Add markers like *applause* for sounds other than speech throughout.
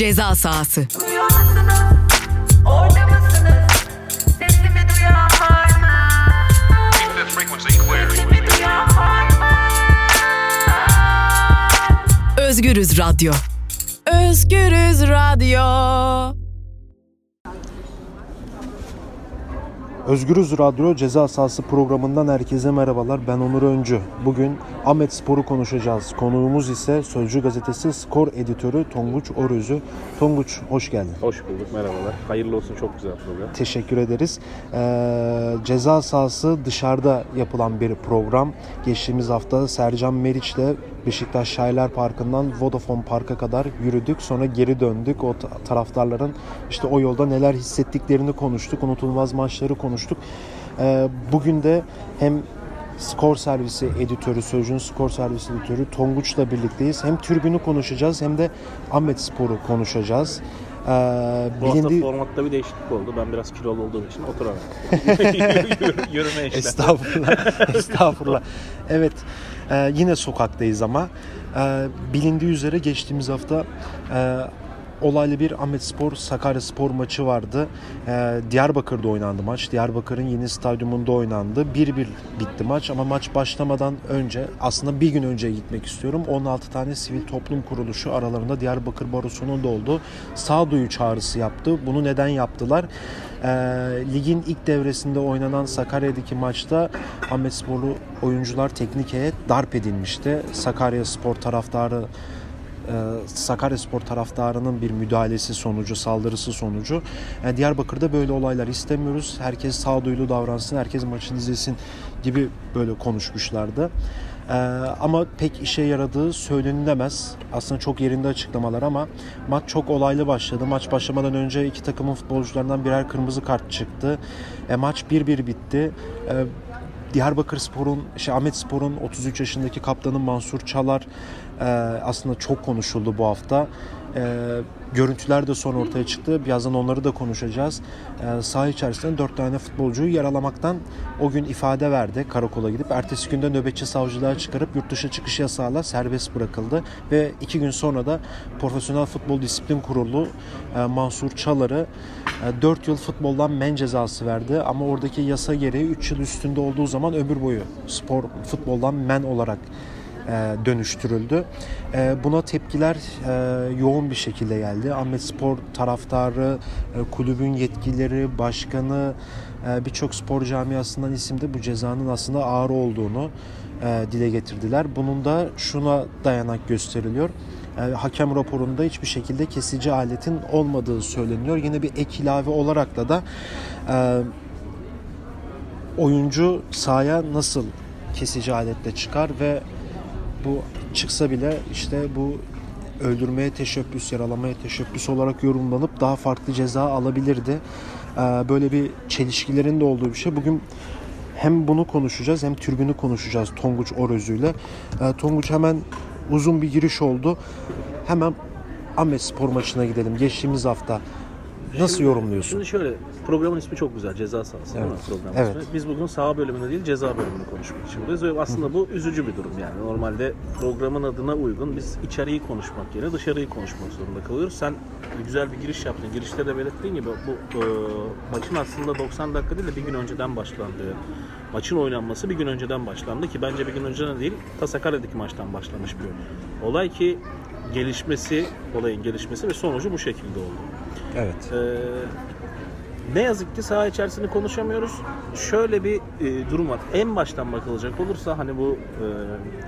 Ceza sahası. Özgürüz Radyo. Özgürüz Radyo. Özgürüz Radyo Ceza Sahası programından herkese merhabalar. Ben Onur Öncü. Bugün Ahmet Spor'u konuşacağız. Konuğumuz ise Sözcü Gazetesi Skor Editörü Tonguç Orözü. Tonguç hoş geldin. Hoş bulduk, merhabalar. Hayırlı olsun, çok güzel program. Teşekkür ederiz. Ee, ceza sahası dışarıda yapılan bir program. Geçtiğimiz hafta Sercan Meriç'le Beşiktaş Şairler Parkı'ndan Vodafone Park'a kadar yürüdük. Sonra geri döndük. O ta- taraftarların işte o yolda neler hissettiklerini konuştuk. Unutulmaz maçları konuştuk. Ee, bugün de hem skor servisi editörü, Sözcü'nün skor servisi editörü Tonguç'la birlikteyiz. Hem tribünü konuşacağız hem de Ahmet Spor'u konuşacağız. Ee, Bu hafta bilindiği- formatta bir değişiklik oldu. Ben biraz kilolu olduğum için oturarak. *laughs* Yürüme işlem. Estağfurullah. Estağfurullah. Evet. E, yine sokaktayız ama e, bilindiği üzere geçtiğimiz hafta e, olaylı bir Ahmet Spor Sakarya Spor maçı vardı. E, Diyarbakır'da oynandı maç. Diyarbakır'ın yeni stadyumunda oynandı. 1-1 bitti maç ama maç başlamadan önce aslında bir gün önce gitmek istiyorum. 16 tane sivil toplum kuruluşu aralarında Diyarbakır Barosu'nun da olduğu sağduyu çağrısı yaptı. Bunu neden yaptılar? E, ligin ilk devresinde oynanan Sakarya'daki maçta Ahmet Sporlu oyuncular teknik heyet darp edilmişti. Sakarya Spor taraftarı Sakaryaspor taraftarının bir müdahalesi sonucu, saldırısı sonucu. Yani Diyarbakır'da böyle olaylar istemiyoruz. Herkes sağduyulu davransın, herkes maçını izlesin gibi böyle konuşmuşlardı. E, ama pek işe yaradığı söylenilemez. Aslında çok yerinde açıklamalar ama maç çok olaylı başladı. Maç başlamadan önce iki takımın futbolcularından birer kırmızı kart çıktı. E, maç 1-1 bitti. E, Diyarbakır Spor'un, şey Ahmet Spor'un 33 yaşındaki kaptanı Mansur Çalar e, aslında çok konuşuldu bu hafta. E, görüntüler de son ortaya çıktı. Birazdan onları da konuşacağız. E, içerisinde 4 tane futbolcuyu yaralamaktan o gün ifade verdi karakola gidip. Ertesi günde nöbetçi savcılığa çıkarıp yurt dışı çıkış yasağıyla serbest bırakıldı. Ve iki gün sonra da Profesyonel Futbol Disiplin Kurulu e, Mansur Çalar'ı 4 yıl futboldan men cezası verdi. Ama oradaki yasa gereği 3 yıl üstünde olduğu zaman ömür boyu spor futboldan men olarak e, dönüştürüldü. E, buna tepkiler e, yoğun bir şekilde geldi. Ahmet Spor taraftarı, e, kulübün yetkilileri, başkanı, e, birçok spor camiasından isimde bu cezanın aslında ağır olduğunu e, dile getirdiler. Bunun da şuna dayanak gösteriliyor. E, hakem raporunda hiçbir şekilde kesici aletin olmadığı söyleniyor. Yine bir ek ilave olarak da da e, oyuncu sahaya nasıl kesici aletle çıkar ve bu çıksa bile işte bu öldürmeye teşebbüs, yaralamaya teşebbüs olarak yorumlanıp daha farklı ceza alabilirdi. Ee, Böyle bir çelişkilerin de olduğu bir şey. Bugün hem bunu konuşacağız hem türbünü konuşacağız Tonguç Orözü'yle. Ee, Tonguç hemen uzun bir giriş oldu. Hemen Ahmet Spor maçına gidelim. Geçtiğimiz hafta nasıl yorumluyorsun? Şimdi şöyle, programın ismi çok güzel. Ceza sahası değil mi Evet. program Evet. ismi? Biz bugün saha bölümünde değil, ceza bölümünü konuşmak için buradayız. Ve aslında bu üzücü bir durum yani. Normalde programın adına uygun biz içeriği konuşmak yerine dışarıyı konuşmak zorunda kalıyoruz. Sen güzel bir giriş yaptın. Girişte de belirttiğin gibi bu e, maçın aslında 90 dakika değil de bir gün önceden başlandığı, maçın oynanması bir gün önceden başlandı ki bence bir gün önceden değil, ta Sakarya'daki maçtan başlamış bir olay ki gelişmesi, olayın gelişmesi ve sonucu bu şekilde oldu. Evet. Ee, ne yazık ki saha içerisinde konuşamıyoruz. Şöyle bir e, durum var. En baştan bakılacak olursa hani bu e,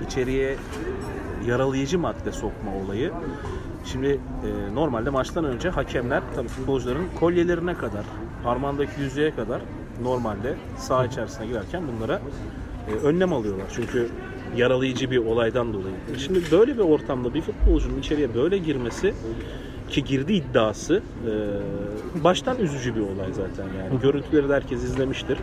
içeriye yaralayıcı madde sokma olayı. Şimdi e, normalde maçtan önce hakemler tabii futbolcuların kolyelerine kadar, parmağındaki yüzüğe kadar normalde saha içerisine girerken bunlara e, önlem alıyorlar. Çünkü yaralayıcı bir olaydan dolayı. Şimdi böyle bir ortamda bir futbolcunun içeriye böyle girmesi ki girdi iddiası e, baştan üzücü bir olay zaten yani. Görüntüleri de herkes izlemiştir.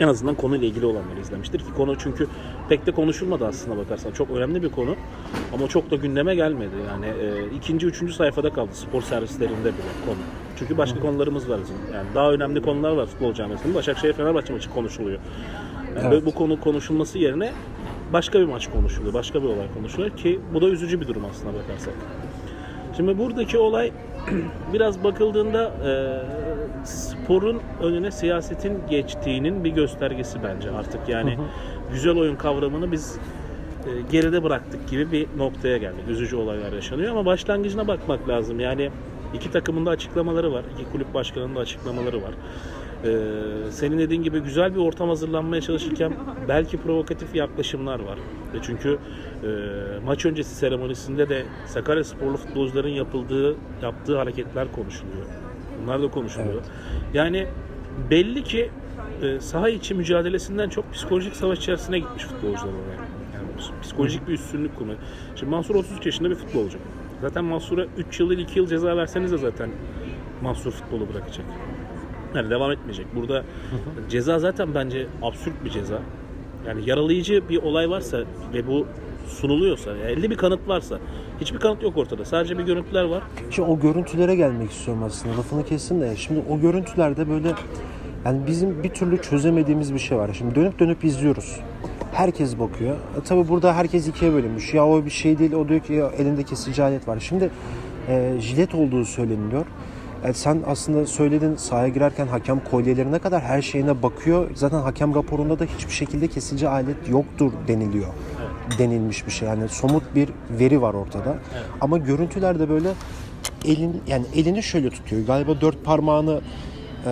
En azından konuyla ilgili olanları izlemiştir ki konu çünkü pek de konuşulmadı aslında bakarsan. Çok önemli bir konu ama çok da gündeme gelmedi. Yani e, ikinci, üçüncü sayfada kaldı spor servislerinde bile konu. Çünkü başka konularımız var bizim. Yani daha önemli konular var futbol camiasında. Başakşehir Fenerbahçe maçı konuşuluyor. Yani Evet. bu konu konuşulması yerine başka bir maç konuşuluyor. Başka bir olay konuşuluyor ki bu da üzücü bir durum aslında bakarsak. Şimdi buradaki olay *clears throat* biraz bakıldığında e, sporun önüne siyasetin geçtiğinin bir göstergesi bence artık. Yani güzel oyun kavramını biz e, geride bıraktık gibi bir noktaya geldik. Üzücü olaylar yaşanıyor ama başlangıcına bakmak lazım. Yani iki takımın da açıklamaları var. iki kulüp başkanının da açıklamaları var. Ee, senin dediğin gibi güzel bir ortam hazırlanmaya çalışırken belki provokatif yaklaşımlar var. E çünkü e, maç öncesi seremonisinde de Sakarya sporlu futbolcuların yapıldığı yaptığı hareketler konuşuluyor. Bunlar da konuşuluyor. Yani belli ki e, saha içi mücadelesinden çok psikolojik savaş içerisine gitmiş futbolcular oraya. Yani psikolojik bir üstünlük kurma. Şimdi Mansur 33 yaşında bir futbolcu. Zaten Mansur'a 3 yıl değil 2 yıl ceza verseniz de zaten Mansur futbolu bırakacak. Yani devam etmeyecek. Burada ceza zaten bence absürt bir ceza. Yani yaralayıcı bir olay varsa ve bu sunuluyorsa, yani elde bir kanıt varsa, hiçbir kanıt yok ortada. Sadece bir görüntüler var. Şimdi o görüntülere gelmek istiyorum aslında. Lafını kestim de. Şimdi o görüntülerde böyle yani bizim bir türlü çözemediğimiz bir şey var. Şimdi dönüp dönüp izliyoruz. Herkes bakıyor. E, tabii burada herkes ikiye bölünmüş. Ya o bir şey değil, o diyor ki ya elinde kesici alet var. Şimdi e, jilet olduğu söyleniliyor. E, sen aslında söyledin sahaya girerken hakem kolyelerine kadar her şeyine bakıyor. Zaten hakem raporunda da hiçbir şekilde kesici alet yoktur deniliyor. Denilmiş bir şey. Yani somut bir veri var ortada. Ama görüntülerde böyle elin yani elini şöyle tutuyor. Galiba dört parmağını e,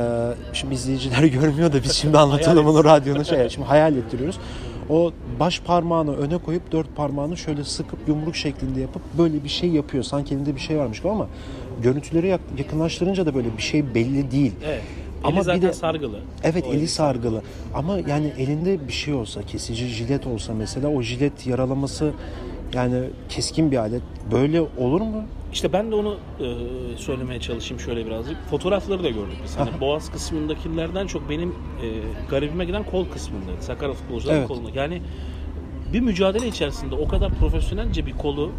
şimdi izleyiciler *laughs* görmüyor da biz şimdi anlatalım onu radyonun şey şimdi hayal ettiriyoruz. O baş parmağını öne koyup dört parmağını şöyle sıkıp yumruk şeklinde yapıp böyle bir şey yapıyor. Sanki elinde bir şey varmış gibi ama görüntüleri yak- yakınlaştırınca da böyle bir şey belli değil. Evet. Eli Ama bir zaten de- sargılı. Evet O eli sargılı ama yani elinde bir şey olsa kesici jilet olsa mesela o jilet yaralaması yani keskin bir alet böyle olur mu? İşte ben de onu e, söylemeye çalışayım şöyle birazcık. Fotoğrafları da gördük biz. Hani boğaz kısmındakilerden çok benim e, garibime giden kol kısmındaydı. Sakarya futbolcuların Evet. kolunda. Yani bir mücadele içerisinde o kadar profesyonelce bir kolu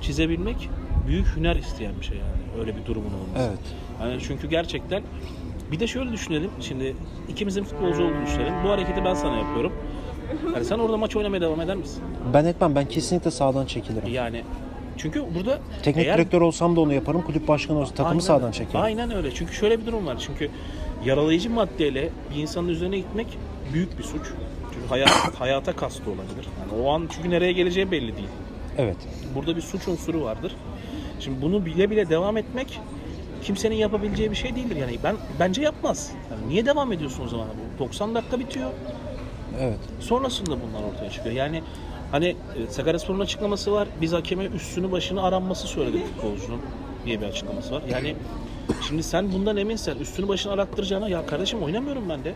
çizebilmek büyük hüner isteyen bir şey yani. Öyle bir durumun olması. Evet. Yani çünkü gerçekten bir de şöyle düşünelim. Şimdi ikimizin futbolcu olduğunu düşünelim. Bu hareketi ben sana yapıyorum. *laughs* Yani sen orada maç oynamaya devam eder misin? Ben etmem ben kesinlikle sağdan çekilirim. Yani çünkü burada Teknik eğer- direktör olsam da onu yaparım. Kulüp başkanı olsam takımı Aynen- sağdan çekerim. Aynen öyle. Çünkü şöyle bir durum var. Çünkü yaralayıcı maddeyle bir insanın üzerine gitmek büyük bir suç. Çünkü hayat, *coughs* hayata kastı olabilir. Yani o an çünkü nereye geleceği belli değil. Evet. Burada bir suç unsuru vardır. Şimdi bunu bile bile devam etmek kimsenin yapabileceği bir şey değildir. Yani ben bence yapmaz. Yani niye devam ediyorsun o zaman? Bu 90 dakika bitiyor. Evet. Sonrasında bunlar ortaya çıkıyor. Yani hani e, Sakaryaspor'un açıklaması var. Biz hakeme üstünü başını aranması söyledik futbolcunun diye bir açıklaması var. Yani şimdi sen bundan eminsen üstünü başını arattıracağına ya kardeşim oynamıyorum ben de.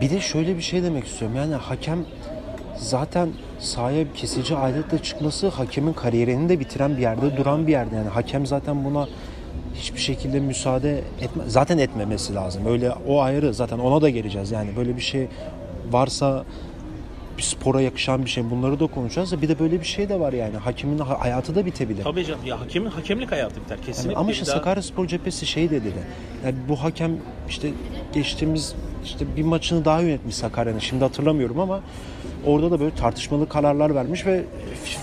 Bir de şöyle bir şey demek istiyorum. Yani hakem zaten sahaya kesici aletle çıkması hakemin kariyerini de bitiren bir yerde, duran bir yerde. Yani hakem zaten buna hiçbir şekilde müsaade etme zaten etmemesi lazım. Öyle o ayrı zaten ona da geleceğiz. Yani böyle bir şey varsa bir spora yakışan bir şey bunları da konuşacağız da bir de böyle bir şey de var yani hakemin ha- hayatı da bitebilir. Tabii canım ya hakemin hakemlik hayatı biter Yani kesinlikle. ama Bir işte daha- Sakaryaspor cephesi şey dedi de. Yani bu hakem işte geçtiğimiz işte bir maçını daha yönetmiş Sakarya'nın. Şimdi hatırlamıyorum ama orada da böyle tartışmalı kararlar vermiş ve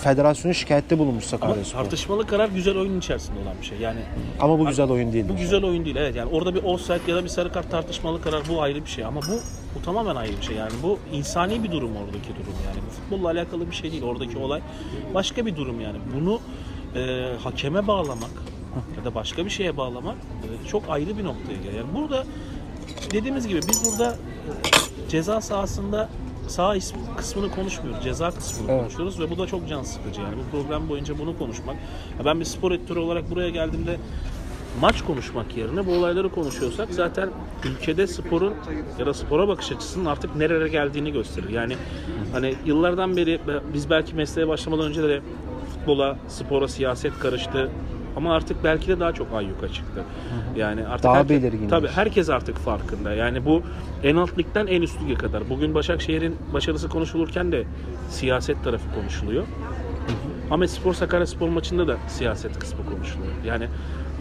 federasyona şikayette bulunmuş ama Sakaryaspor. Ama, tartışmalı karar güzel oyun içerisinde olan bir şey. Yani bu güzel oyun değil. bu güzel oyun değil evet yani orada bir offside ya da bir sarı kart tartışmalı karar bu ayrı bir şey ama bu bu tamamen ayrı bir şey yani bu insani bir durum oradaki durum yani bu futbolla alakalı bir şey değil oradaki olay başka bir durum yani bunu e, hakeme bağlamak ya da başka bir şeye bağlamak e, çok ayrı bir noktaya geliyor. Yani burada dediğimiz gibi biz burada e, ceza sahasında sağ kısmını konuşmuyoruz. Ceza kısmını Evet. konuşuyoruz ve bu da çok can sıkıcı. Yani bu program boyunca bunu konuşmak. Ya ben bir spor editörü olarak buraya geldiğimde maç konuşmak yerine bu olayları konuşuyorsak zaten ülkede sporun ya da spora bakış açısının artık nerelere geldiğini gösterir. Yani hani yıllardan beri biz belki mesleğe başlamadan önce de futbola, spora, siyaset karıştı. Ama artık belki de daha çok ayyuka çıktı. Yani artık Daha herkes, belirgin. Tabii herkes artık farkında. Yani bu en alt ligden en üst lige kadar. Bugün Başakşehir'in başarısı konuşulurken de siyaset tarafı konuşuluyor. Ahmet Spor Sakarya Spor maçında da siyaset kısmı konuşuluyor. Yani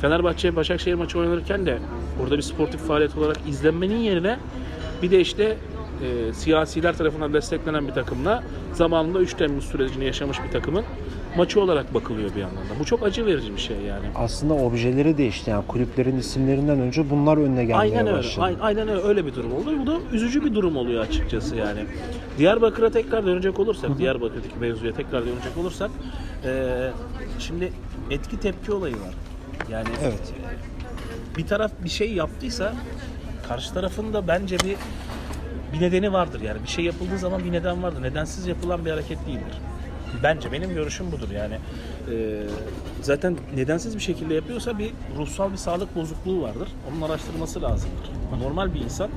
Fenerbahçe Başakşehir maçı oynanırken de orada bir sportif faaliyet olarak izlenmenin yerine bir de işte e, siyasiler tarafından desteklenen bir takımla zamanında 3 Temmuz sürecini yaşamış bir takımın maçı olarak bakılıyor bir yandan da. Bu çok acı verici bir şey yani. Aslında objeleri değişti yani kulüplerin isimlerinden önce bunlar önüne gelmeye Aynen öyle. başladı. Aynen, aynen öyle. öyle bir durum oldu. Bu da üzücü bir durum oluyor açıkçası yani. Diyarbakır'a tekrar dönecek olursak, Diyarbakır'daki mevzuya tekrar dönecek olursak, eee, şimdi etki tepki olayı var. Yani Evet. bir taraf bir şey yaptıysa karşı tarafın da bence bir bir nedeni vardır yani. Bir şey yapıldığı zaman bir neden vardır. Nedensiz yapılan bir hareket değildir. Bence benim görüşüm budur yani. Ee, zaten nedensiz bir şekilde yapıyorsa bir ruhsal bir sağlık bozukluğu vardır. Onun araştırılması lazımdır. Normal bir insan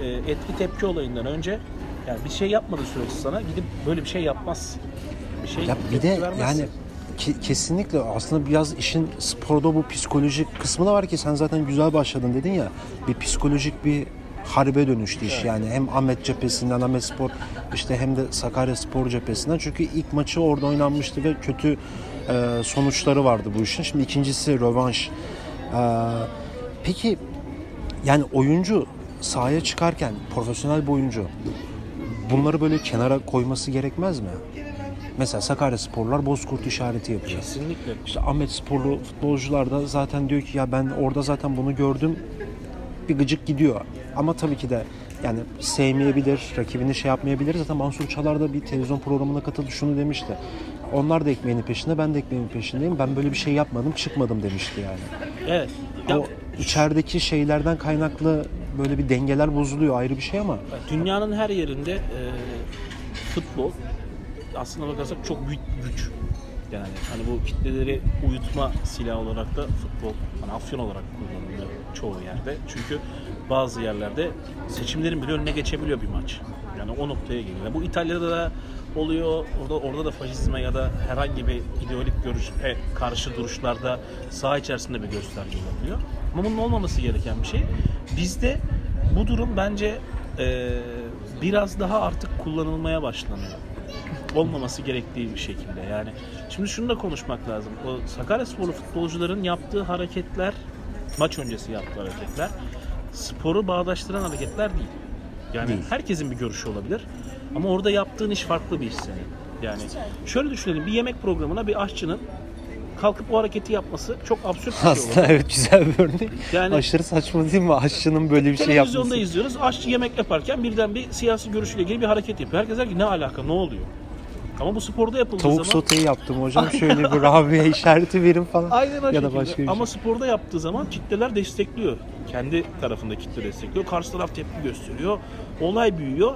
e, etki tepki olayından önce yani bir şey yapmadığı sürece sana gidip böyle bir şey yapmaz. Bir şey Ya bir de vermez. yani ki- kesinlikle aslında biraz işin sporda bu psikolojik kısmı da var ki sen zaten güzel başladın dedin ya bir psikolojik bir harbe dönüştü iş yani hem Ahmet cephesinden Ahmet Spor işte hem de Sakarya Spor cephesinden çünkü ilk maçı orada oynanmıştı ve kötü e, sonuçları vardı bu işin. Şimdi ikincisi rövanş. E, peki yani oyuncu sahaya çıkarken profesyonel bir oyuncu bunları böyle kenara koyması gerekmez mi? Mesela Sakarya Sporlar bozkurt işareti yapıyor. kesinlikle İşte Ahmet Sporlu futbolcular da zaten diyor ki ya ben orada zaten bunu gördüm bir gıcık gidiyor. Ama tabii ki de yani sevmeyebilir, rakibini şey yapmayabilir. Zaten Mansur Çalar da bir televizyon programına katıldı şunu demişti. Onlar da ekmeğinin peşinde, ben de ekmeğimin peşindeyim. Ben böyle bir şey yapmadım, çıkmadım demişti yani. evet. Ya, O içerideki şeylerden kaynaklı böyle bir dengeler bozuluyor ayrı bir şey ama Dünyanın her yerinde e, futbol aslına bakarsak çok büyük güç. Yani hani bu kitleleri uyutma silahı olarak da futbol hani afyon olarak kullanılıyor çoğu yerde. Çünkü bazı yerlerde seçimlerin bile önüne geçebiliyor bir maç. Yani o noktaya geliyor. Bu İtalya'da da oluyor. Orada orada da faşizme ya da herhangi bir ideolojik görüşe karşı duruşlarda saha içerisinde bir gösterge olabiliyor. Ama bunun olmaması gereken bir şey. Bizde bu durum bence e, biraz daha artık kullanılmaya başlanıyor. Olmaması gerektiği bir şekilde yani. Şimdi şunu da konuşmak lazım. O Sakaryasporlu futbolcuların yaptığı hareketler, maç öncesi yaptığı hareketler, sporu bağdaştıran hareketler değil. Yani Değil. herkesin bir görüşü olabilir. Ama orada yaptığın iş farklı bir iş senin. Yani şöyle düşünelim bir yemek programına bir aşçının kalkıp o hareketi yapması çok absürt bir şey olur. aslında evet güzel bir örnek. Yani- Aşırı saçma değil mi? Aşçının böyle bir şey Televizyonda yapması. izliyoruz. Aşçı yemek yaparken birden bir siyasi görüşüyle ilgili bir hareket yapıyor. Herkes der ki ne alaka ne oluyor? Ama bu sporda yapıldığı Tavuk zaman soteyi yaptım hocam. Şöyle bir Rabia işareti verin falan. Aynen o ya da başka bir Ama şey. sporda yaptığı zaman kitleler destekliyor. Kendi tarafında kitle destekliyor. Karşı taraf tepki gösteriyor. Olay büyüyor.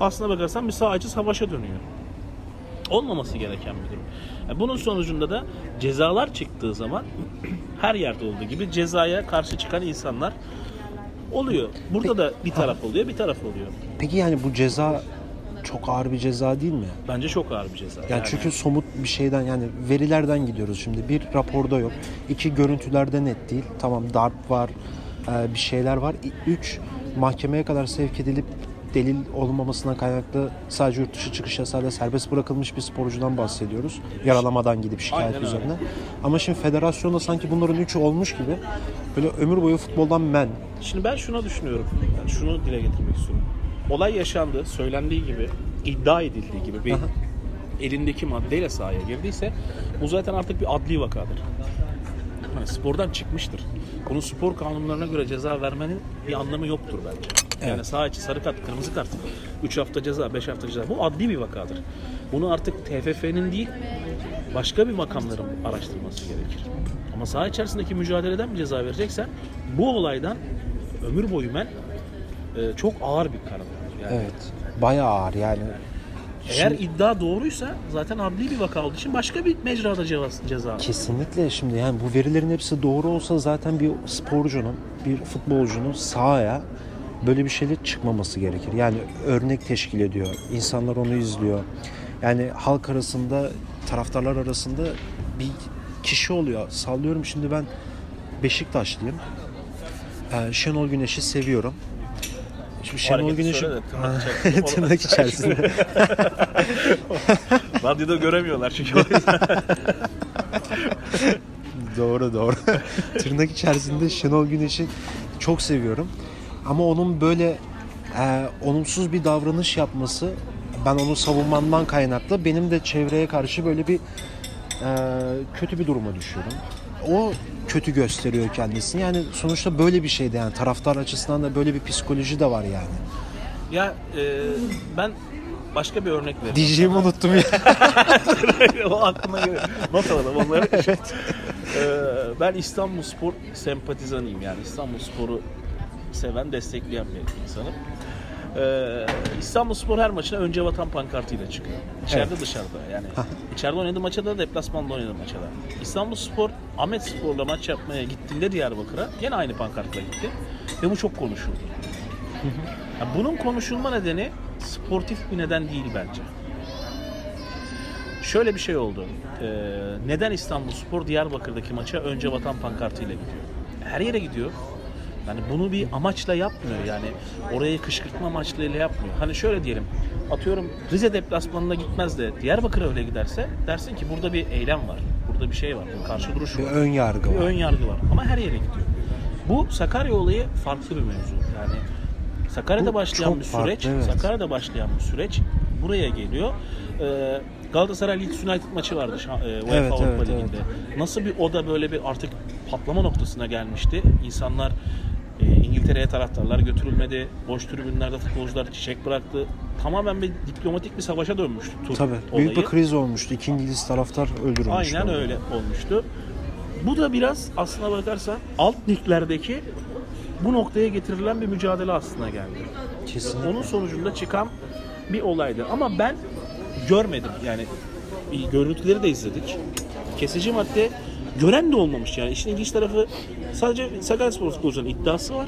Aslına bakarsan bir sağcı savaşa dönüyor. Olmaması gereken bir durum. Yani bunun sonucunda da cezalar çıktığı zaman *clears throat* her yerde olduğu gibi cezaya karşı çıkan insanlar oluyor. Burada da bir taraf oluyor, bir taraf oluyor. Peki yani bu ceza çok ağır bir ceza değil mi? Bence çok ağır bir ceza. Yani çünkü somut bir şeyden yani verilerden gidiyoruz şimdi. Bir raporda yok. iki görüntülerde net değil. Tamam darp var, e, bir şeyler var. Üç mahkemeye kadar sevk edilip delil olmamasına kaynaklı sadece yurt dışı çıkış yasayla serbest bırakılmış bir sporcudan bahsediyoruz. Yaralamadan gidip şikayet Aynen öyle. üzerine. Ama şimdi federasyonda sanki bunların üçü olmuş gibi böyle ömür boyu futboldan men. Şimdi ben şuna düşünüyorum. Yani şunu dile getirmek istiyorum. Olay yaşandı, söylendiği gibi, iddia edildiği gibi bir elindeki maddeyle sahaya girdiyse bu zaten artık bir adli vakadır. Yani spordan çıkmıştır. Bunun spor kanunlarına göre ceza vermenin bir anlamı yoktur bence. Yani Evet. saha içi sarı kart, kırmızı kart, 3 hafta ceza, 5 hafta ceza. Bu adli bir vakadır. Bunu artık TFF'nin değil, başka bir makamların araştırması gerekir. Ama saha içerisindeki mücadeleden bir ceza vereceksen bu olaydan ömür boyu men e, çok ağır bir karar. Yani Evet. Bayağı ağır yani. eğer Şimdi- iddia doğruysa zaten adli bir vaka olduğu için başka bir mecrada ceza. Kesinlikle şimdi yani bu verilerin hepsi doğru olsa zaten bir sporcunun, bir futbolcunun sahaya böyle bir şeyle çıkmaması gerekir. Yani örnek teşkil ediyor. İnsanlar onu izliyor. Yani halk arasında, taraftarlar arasında bir kişi oluyor. Sallıyorum şimdi ben Beşiktaşlıyım. Ee, Şenol Güneş'i seviyorum. Şimdi Şenol hareketi Güneş'i söyle de tırnak içerisinde. *laughs* tırnak içerisinde. *laughs* Radyoda göremiyorlar çünkü. o yüzden. *laughs* Doğru doğru. Tırnak içerisinde Şenol Güneş'i çok seviyorum. Ama onun böyle e, olumsuz bir davranış yapması ben onu savunmamdan kaynaklı benim de çevreye karşı böyle bir e, kötü bir duruma düşüyorum. O kötü gösteriyor kendisini. Yani sonuçta böyle bir şeyde yani taraftar açısından da böyle bir psikoloji de var yani. Ya e, ben başka bir örnek vereyim. Diyeceğimi unuttum ya. *laughs* o aklıma geliyor. Not alalım onları. *laughs* Ee, ben İstanbul Spor sempatizanıyım yani İstanbul Spor'u seven, destekleyen bir insanım. Ee, İstanbul Spor her maçına önce vatan pankartıyla çıkıyor. İçeride dışarıda yani. İçeride oynadığı maça da deplasmanda oynadığı maça da. İstanbul Spor Ahmet Spor'la maç yapmaya gittiğinde Diyarbakır'a yine aynı pankartla gitti. Ve bu çok konuşuldu. Ya bunun konuşulma nedeni sportif bir neden değil bence. Şöyle bir şey oldu. Ee, neden İstanbul Spor Diyarbakır'daki maça önce vatan pankartıyla gidiyor? Her yere gidiyor. Yani bunu bir amaçla yapmıyor yani. Oraya kışkırtma amaçlarıyla yapmıyor. Hani şöyle diyelim. Atıyorum Rize deplasmanına gitmez de Diyarbakır'a öyle giderse dersin ki burada bir eylem var. Burada bir şey var. Bir karşı duruş Bir var. ön yargı Bir var. ön yargı var. Ama her yere gidiyor. Bu Sakarya olayı farklı bir mevzu. Yani Sakarya'da Bu başlayan bir farklı, süreç, evet. Sakarya'da başlayan bir süreç buraya geliyor. Ee, Galatasaray Leeds United maçı vardı e, UEFA Evet, Avrupa evet, Ligi'nde. Nasıl bir o da böyle bir artık patlama noktasına gelmişti. İnsanlar İngiltere'ye taraftarlar götürülmedi. Boş tribünlerde futbolcular çiçek bıraktı. Tamamen bir diplomatik bir savaşa dönmüştü tur Tabii. olayı. Büyük bir kriz olmuştu. İki İngiliz taraftar öldürülmüştü. Aynen öyle olmuştu. Bu da biraz aslına bakarsan alt liglerdeki bu noktaya getirilen bir mücadele aslına geldi. Kesinlikle. Onun sonucunda çıkan bir olaydı. Ama ben görmedim yani görüntüleri de izledik. Kesici madde gören de olmamış yani. İşin ilginç tarafı sadece Sakaryaspor futbolcuların iddiası var.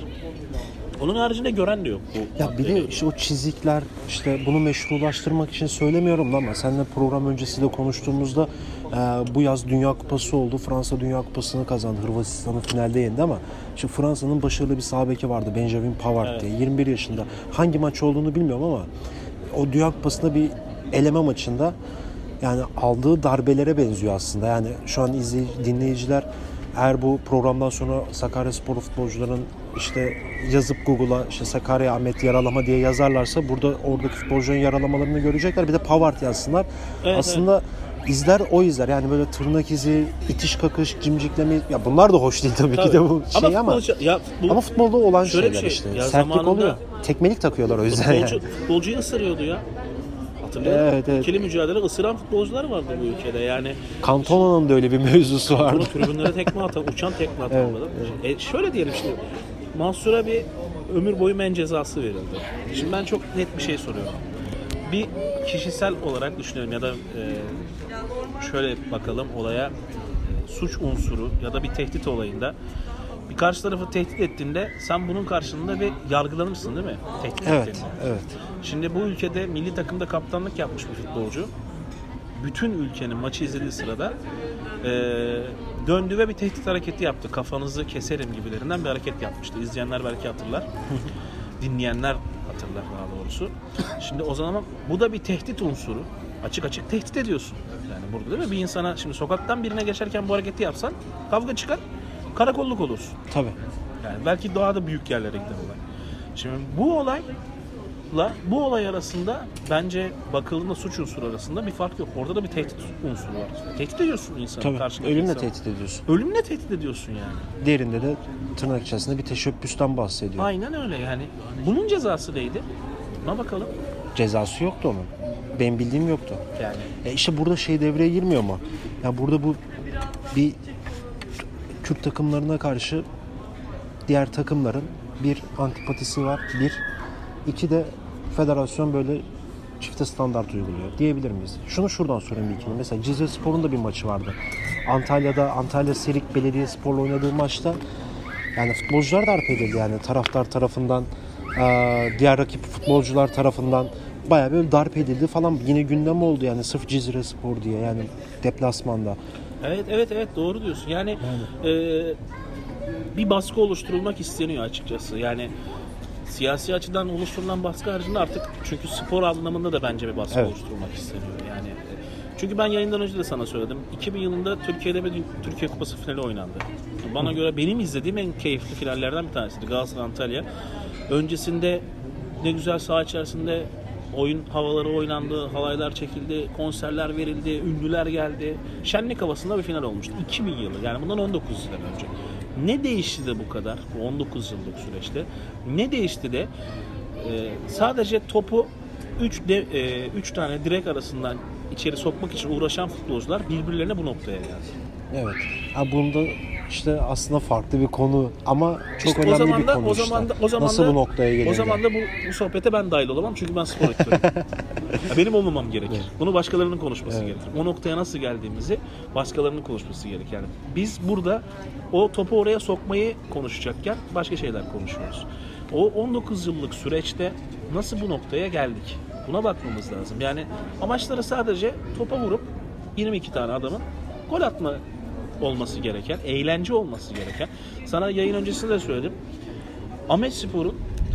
Onun haricinde gören de yok. Bu Ya bir de işte o çizikler işte bunu meşrulaştırmak için söylemiyorum ama seninle program öncesi de konuştuğumuzda e, bu yaz Dünya Kupası oldu. Fransa Dünya Kupası'nı kazandı. Hırvatistan'ı finalde yendi ama şu Fransa'nın başarılı bir sağ beki vardı. Benjamin Pavard Evet. diye. 21 yaşında. Hangi maç olduğunu bilmiyorum ama o Dünya Kupası'nda bir eleme maçında yani aldığı darbelere benziyor aslında. Yani şu an izleyici, dinleyiciler eğer bu programdan sonra Sakarya Spor futbolcuların işte yazıp Google'a işte Sakarya Ahmet yaralama diye yazarlarsa burada oradaki futbolcuların yaralamalarını görecekler. Bir de Pavard yazsınlar. Evet, aslında izler o izler. Yani böyle tırnak izi, itiş kakış, cimcikleme ya bunlar da hoş değil tabii, ki de bu şey ama futbolcu- ya futbol- ama futbolda olan Şöyle şeyler şey, işte. ya Sertlik zamanında- oluyor. Tekmelik takıyorlar o yüzden Futbolcu, yani. futbolcuyu ısırıyordu ya. Hatırlıyorum. Evet, evet. İkili mücadele ısıran futbolcular vardı bu ülkede. Yani Kantona'nın da öyle bir mevzusu vardı. bunu tribünlere tekme atan, uçan tekme atan Evet, vardı. E, şöyle diyelim şimdi. Mansur'a bir ömür boyu men cezası verildi. Şimdi ben çok net bir şey soruyorum. Bir kişisel olarak düşünelim ya da e, şöyle bakalım olaya suç unsuru ya da bir tehdit olayında bir karşı tarafı tehdit ettiğinde sen bunun karşılığında bir yargılanırsın değil mi? Tehdit Evet, ettiğinde. evet. Şimdi bu ülkede milli takımda kaptanlık yapmış bir futbolcu bütün ülkenin maçı izlediği sırada eee, döndü ve bir tehdit hareketi yaptı. Kafanızı keserim gibilerinden bir hareket yapmıştı. İzleyenler belki hatırlar. *laughs* Dinleyenler hatırlar daha doğrusu. Şimdi o zaman bu da bir tehdit unsuru. Açık açık tehdit ediyorsun. Yani burada değil mi? Bir insana şimdi sokaktan birine geçerken bu hareketi yapsan kavga çıkar, karakolluk olursun. Tabii. Yani belki daha da büyük yerlere gider olay. Şimdi bu olayla bu olay arasında bence bakıldığında suç unsuru arasında bir fark yok. Orada da bir tehdit unsuru var. Tehdit ediyorsun insanı. Tabii. karşındaki Ölümle insanı. tehdit ediyorsun. Ölümle tehdit ediyorsun yani. Diğerinde de tırnak içerisinde bir teşebbüsten bahsediyor. Aynen öyle yani. Bunun cezası neydi? Buna bakalım. Cezası yoktu onun. Benim bildiğim yoktu. Yani E işte burada şey devreye girmiyor mu? Ya burada bu bir Kürt takımlarına karşı diğer takımların bir antipatisi var. Bir. iki de federasyon böyle çifte standart uyguluyor diyebilir miyiz? Şunu şuradan sorayım bir ikini. Mesela Cizre Spor'un da bir maçı vardı. Antalya'da Antalya Serik Belediyespor'la oynadığı maçta yani futbolcular darp edildi yani taraftar tarafından diğer rakip futbolcular tarafından bayağı böyle darp edildi falan yine gündem oldu yani sırf Cizre Spor diye yani deplasmanda. Evet evet evet doğru diyorsun. Yani e, bir baskı oluşturulmak isteniyor açıkçası. Yani siyasi açıdan oluşturulan baskı haricinde artık çünkü spor anlamında da bence bir baskı Evet. oluşturulmak isteniyor. Yani e, çünkü ben yayından önce de sana söyledim. 2000 yılında Türkiye'de bir Türkiye Kupası finali oynandı. Bana göre benim izlediğim en keyifli finallerden bir tanesiydi Galatasaray Antalya. Öncesinde ne güzel saha içerisinde oyun havaları oynandı, halaylar çekildi, konserler verildi, ünlüler geldi. Şenlik havasında bir final olmuştu. 2000 yılı yani bundan 19 yıl önce. Ne değişti de bu kadar bu 19 yıllık süreçte? Ne değişti de e, sadece topu 3 de 3 tane direk arasından içeri sokmak için uğraşan futbolcular birbirlerine bu noktaya geldi. Evet. Ha bunda işte aslında farklı bir konu ama çok İşte önemli bir da, konu o işte. zaman da, o zaman Nasıl da, bu noktaya gelindi? O zaman da bu, bu sohbete ben dahil olamam çünkü ben spor editörüyüm. *laughs* Benim olmamam gerekir. Bunu başkalarının konuşması Evet. gerekir. O noktaya nasıl geldiğimizi başkalarının konuşması gerekir. Yani biz burada o topu oraya sokmayı konuşacakken başka şeyler konuşuyoruz. O 19 yıllık süreçte nasıl bu noktaya geldik? Buna bakmamız lazım. Yani amaçları sadece topa vurup 22 tane adamın gol atma olması gereken, eğlence olması gereken. Sana yayın öncesinde de söyledim. Ahmet Spor'un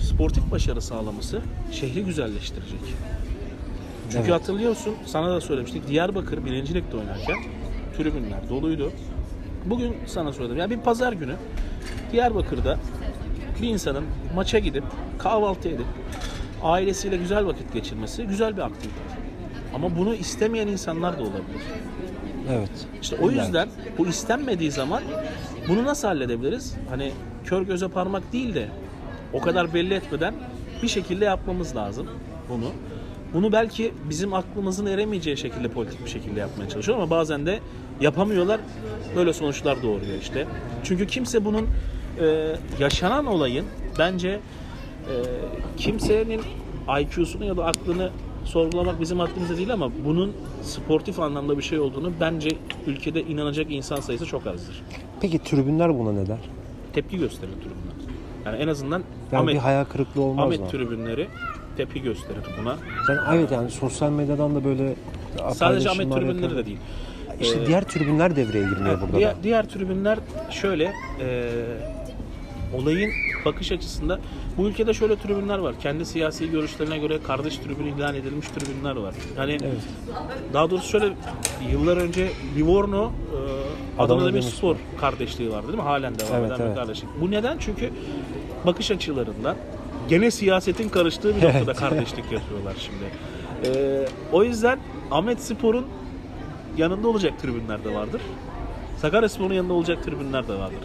sportif başarı sağlaması şehri güzelleştirecek. Çünkü Evet. hatırlıyorsun, sana da söylemiştik. Diyarbakır 1. Lig'de oynarken tribünler doluydu. Bugün sana söyledim. Yani bir pazar günü Diyarbakır'da bir insanın maça gidip kahvaltı edip ailesiyle güzel vakit geçirmesi güzel bir aktivite. Ama bunu istemeyen insanlar da olabilir. Evet. İşte o yüzden bu istenmediği zaman bunu nasıl halledebiliriz? Hani kör göze parmak değil de o kadar belli etmeden bir şekilde yapmamız lazım bunu. Bunu belki bizim aklımızın eremeyeceği şekilde politik bir şekilde yapmaya çalışıyor ama bazen de yapamıyorlar. Böyle sonuçlar doğuruyor işte. Çünkü kimse bunun e, yaşanan olayın bence e, kimsenin IQ'sunu ya da aklını sorgulamak bizim haddimizde değil ama bunun sportif anlamda bir şey olduğunu bence ülkede inanacak insan sayısı çok azdır. Peki tribünler buna ne der? Tepki gösterir tribünler. Yani en azından Yani Ahmet, bir hayal kırıklığı olmaz Ahmet mı? tribünleri tepki gösterir buna. Yani evet yani sosyal medyadan da böyle Sadece Ahmet tribünleri yapıyor. de değil. İşte Ee, diğer tribünler devreye girmiyor burada diğer, da. diğer tribünler şöyle e, olayın bakış açısında bu ülkede şöyle tribünler var. Kendi siyasi görüşlerine göre kardeş tribün ilan edilmiş tribünler var. Yani Evet. daha doğrusu şöyle yıllar önce Livorno e, Adana Adana Demirspor kardeşliği vardı değil mi? Halen devam Evet, eden bir evet. kardeşlik. Bu neden? Çünkü bakış açılarından gene siyasetin karıştığı bir noktada kardeşlik *laughs* yapıyorlar şimdi. E, o yüzden Ahmet Spor'un yanında olacak tribünler de vardır. Sakaryaspor'un yanında olacak tribünler de vardır.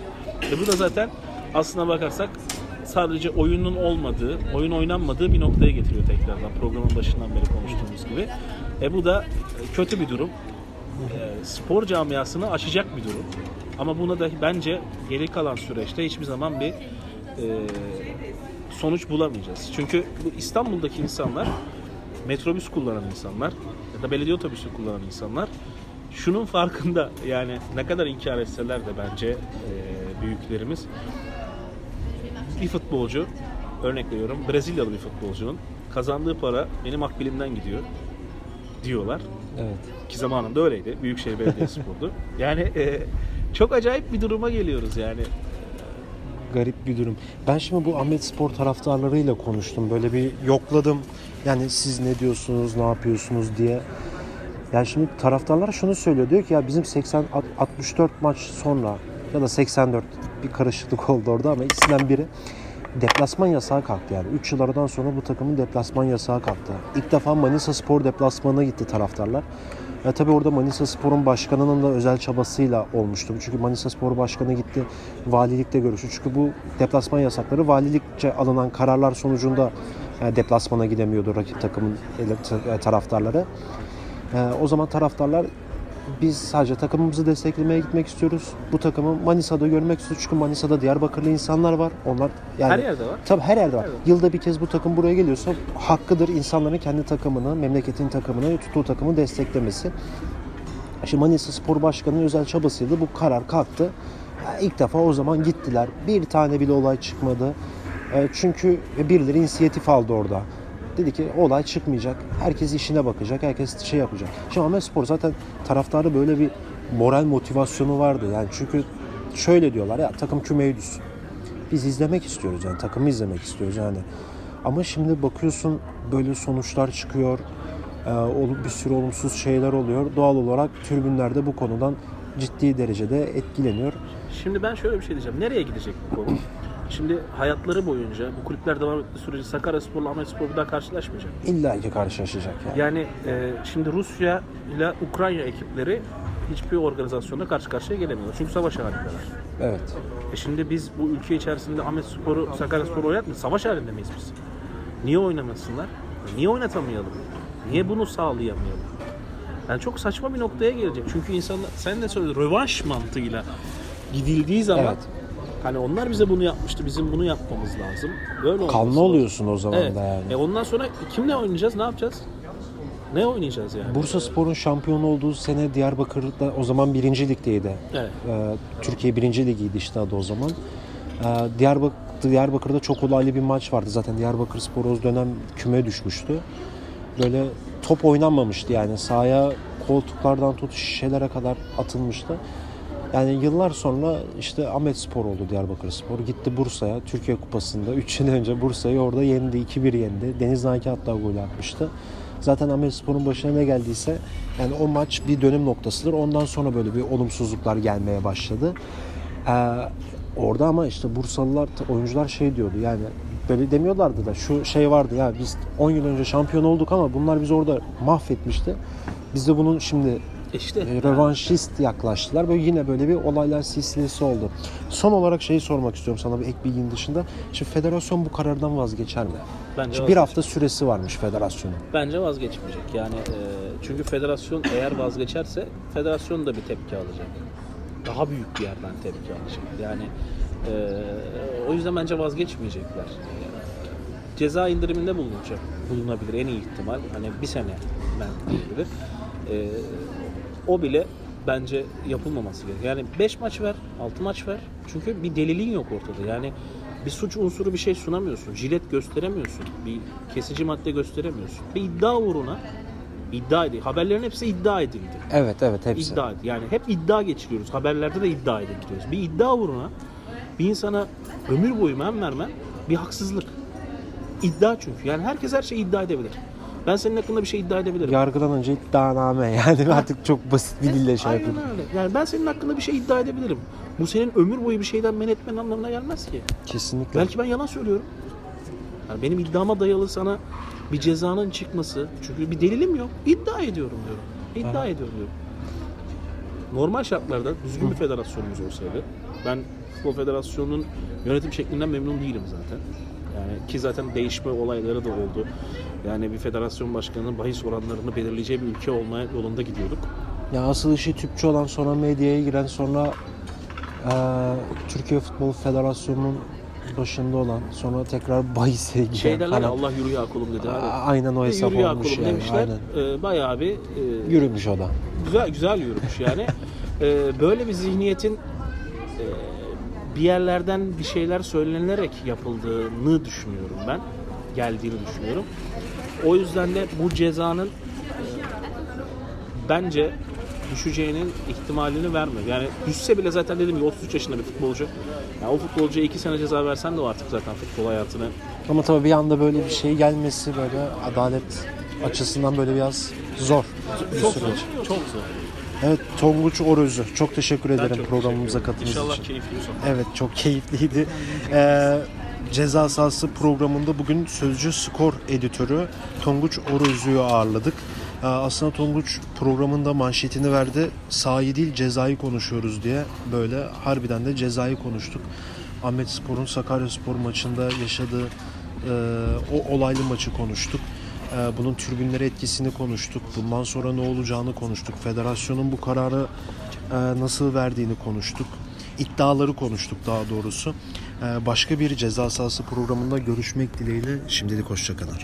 E bu da zaten aslına bakarsak sadece oyunun olmadığı, oyun oynanmadığı bir noktaya getiriyor tekrardan programın başından beri konuştuğumuz gibi. E bu da e, kötü bir durum. E, spor camiasını aşacak bir durum. Ama buna da bence geri kalan süreçte hiçbir zaman bir e, sonuç bulamayacağız. Çünkü bu İstanbul'daki insanlar metrobüs kullanan insanlar ya da belediye otobüsü kullanan insanlar şunun farkında yani ne kadar inkar etseler de bence e, büyüklerimiz bir futbolcu örnek veriyorum Brezilyalı bir futbolcunun kazandığı para benim akbilimden gidiyor diyorlar. Evet. Ki zamanında öyleydi. Büyükşehir Belediyespor'du. *laughs* Yani e, çok acayip bir duruma geliyoruz yani. Garip bir durum. Ben şimdi bu Ahmet Spor taraftarlarıyla konuştum. Böyle bir yokladım. Yani siz ne diyorsunuz, ne yapıyorsunuz diye. Yani şimdi taraftarlar şunu söylüyor. Diyor ki ya bizim 80 alt- 64 maç sonra ya da 84 bir karışıklık *laughs* oldu orada ama ikisinden biri deplasman yasağı kalktı yani. 3 yıl aradan sonra bu takımın deplasman yasağı kalktı. İlk defa Manisa Spor deplasmanına gitti taraftarlar. Ve tabii orada Manisa Spor'un başkanının da özel çabasıyla olmuştu. Çünkü Manisa Spor Başkanı gitti valilikte görüştü. Çünkü bu deplasman yasakları valilikçe alınan kararlar sonucunda e, deplasmana gidemiyordu rakip takımın e, taraftarları. E, o zaman taraftarlar biz sadece takımımızı desteklemeye gitmek istiyoruz. Bu takımı Manisa'da görmek istiyoruz. Çünkü Manisa'da Diyarbakırlı insanlar var. Onlar yani Her yerde var. Tabii her yerde var. Yerde. Yılda bir kez bu takım buraya geliyorsa hakkıdır insanların kendi takımını, memleketin takımını, tuttuğu takımı desteklemesi. Şimdi Manisa Spor Başkanı'nın özel çabasıyla bu karar kalktı. İlk defa o zaman gittiler. Bir tane bile olay çıkmadı. E, Çünkü birileri inisiyatif aldı orada. Dedi ki olay çıkmayacak. Herkes işine bakacak. Herkes şey yapacak. Şimdi Ahmet Spor zaten taraftarı böyle bir moral motivasyonu vardı. Yani çünkü şöyle diyorlar ya takım kümeye düşsün. Biz izlemek istiyoruz yani takımı izlemek istiyoruz yani. Ama şimdi bakıyorsun böyle sonuçlar çıkıyor. Olup bir sürü olumsuz şeyler oluyor. Doğal olarak tribünlerde bu konudan ciddi derecede etkileniyor. Şimdi ben şöyle bir şey diyeceğim. Nereye gidecek bu konu? Şimdi hayatları boyunca bu kulüpler devam ettiği sürece Sakaryaspor'la Ahmetspor bir daha karşılaşmayacak. İlla ki karşılaşacak yani. Yani e, şimdi Rusya ile Ukrayna ekipleri hiçbir organizasyonda karşı karşıya gelemiyorlar. Çünkü savaş halindeler. Evet. E şimdi biz bu ülke içerisinde Ahmetspor'u, Sakaryaspor'u oynatmıyoruz. Savaş halinde miyiz biz? Niye oynamasınlar? Niye oynatamayalım? Niye bunu sağlayamayalım? Yani çok saçma bir noktaya gelecek. Çünkü insanlar, sen de söyledin, rövanş mantığıyla gidildiği zaman Evet. Hani onlar bize bunu yapmıştı, bizim bunu yapmamız lazım. Böyle Kanlı lazım. oluyorsun o zaman Evet. da yani. E ondan sonra kimle oynayacağız, ne yapacağız? Ne oynayacağız yani? Bursa Spor'un şampiyon olduğu sene Diyarbakır'da o zaman birinci ligdeydi. Evet. Ee, Türkiye birinci ligiydi işte adı o zaman. Ee, Diyarbakır, Diyarbakır'da çok olaylı bir maç vardı. Zaten Diyarbakır Spor o dönem küme düşmüştü. Böyle top oynanmamıştı yani. Sahaya koltuklardan tut şişelere kadar atılmıştı. Yani yıllar sonra işte Ahmet Spor oldu Diyarbakır Spor. Gitti Bursa'ya Türkiye Kupası'nda 3 yıl *laughs* önce Bursa'yı orada yendi. 2-1 yendi. Deniz Naki hatta gol atmıştı. Zaten Ahmet Spor'un başına ne geldiyse yani o maç bir dönüm noktasıdır. Ondan sonra böyle bir olumsuzluklar gelmeye başladı. Ee, orada ama işte Bursalılar, oyuncular şey diyordu yani böyle demiyorlardı da şu şey vardı ya biz 10 yıl önce şampiyon olduk ama bunlar bizi orada mahvetmişti. Biz de bunun şimdi İşte e, rövanşist yaklaştılar. Böyle yine böyle bir olaylar silsilesi oldu. Son olarak şeyi sormak istiyorum sana bir ek bilginin dışında. Şimdi federasyon bu karardan vazgeçer mi? Bence Şimdi bir hafta süresi varmış federasyonun. Bence vazgeçmeyecek. Yani e, çünkü federasyon eğer vazgeçerse federasyon da bir tepki alacak. Daha büyük bir yerden tepki alacak. Yani e, o yüzden bence vazgeçmeyecekler. Ceza indiriminde bulunacak. Bulunabilir en iyi ihtimal. Hani bir sene ben diyebilir. E, o bile bence yapılmaması gerekiyor. Yani 5 maç ver, 6 maç ver. Çünkü bir delilin yok ortada. Yani bir suç unsuru bir şey sunamıyorsun. Jilet gösteremiyorsun. Bir kesici madde gösteremiyorsun. Bir iddia uğruna iddia edildi. Haberlerin hepsi iddia edildi. Evet evet hepsi. İddia yani hep iddia geçiriyoruz. Haberlerde de iddia ediliyoruz. Bir iddia uğruna bir insana ömür boyu men vermen bir haksızlık. İddia çünkü. Yani herkes her şeyi iddia edebilir. Ben senin hakkında bir şey iddia edebilirim. Yargıdan önce iddianame *laughs* yani artık çok basit bir dille şey Aynen yapıyor. öyle. Yani ben senin hakkında bir şey iddia edebilirim. Bu senin ömür boyu bir şeyden men etmen anlamına gelmez ki. Kesinlikle. Belki ben yalan söylüyorum. Yani benim iddiama dayalı sana bir cezanın çıkması. Çünkü bir delilim yok. İddia ediyorum diyorum. İddia ediyorum diyorum. Normal şartlarda düzgün bir federasyonumuz olsaydı ben Futbol Federasyonu'nun yönetim şeklinden memnun değilim zaten. Yani ki zaten değişme olayları da oldu. Yani bir federasyon başkanının bahis oranlarını belirleyeceği bir ülke olmaya yolunda gidiyorduk. Ya asıl işi tüpçü olan sonra medyaya giren sonra eee, Türkiye Futbol Federasyonu'nun başında olan sonra tekrar bahise giren Şey derler falan. Allah yürü ya kulum dedi. Abi. Aynen o hesap yürü olmuş yani. demişler. Aynen. Ee, bayağı bir e, Yürümüş o da. güzel güzel yürümüş yani. Ee, *laughs* böyle bir zihniyetin e, bir yerlerden bir şeyler söylenerek yapıldığını düşünüyorum ben. Geldiğini düşünüyorum. O yüzden de bu cezanın e, bence düşeceğinin ihtimalini vermiyor. Yani düşse bile zaten dediğim gibi 33 yaşında bir futbolcu. Yani o futbolcuya 2 sene ceza versen de o artık zaten futbol hayatını Ama tabii bir anda böyle bir şey gelmesi böyle adalet açısından böyle biraz zor bir çok zor. Çok zor. Evet Tonguç Orözü çok teşekkür Ben ederim çok programımıza katıldığınız İnşallah için. keyifli bir sohbet. Evet çok keyifliydi. Ee, Ceza sahası programında bugün Sözcü Skor editörü Tonguç Orözü'yü ağırladık. Ee, aslında Tonguç programında manşetini verdi. Sahayı değil cezayı konuşuyoruz diye böyle harbiden de cezayı konuştuk. Ahmet Spor'un Sakarya Spor maçında yaşadığı e, o olaylı maçı konuştuk. E, bunun tribünlere etkisini konuştuk. Bundan sonra ne olacağını konuştuk. Federasyonun bu kararı e, nasıl verdiğini konuştuk. İddiaları konuştuk daha doğrusu. E, başka bir ceza sahası programında görüşmek dileğiyle şimdilik hoşçakalın.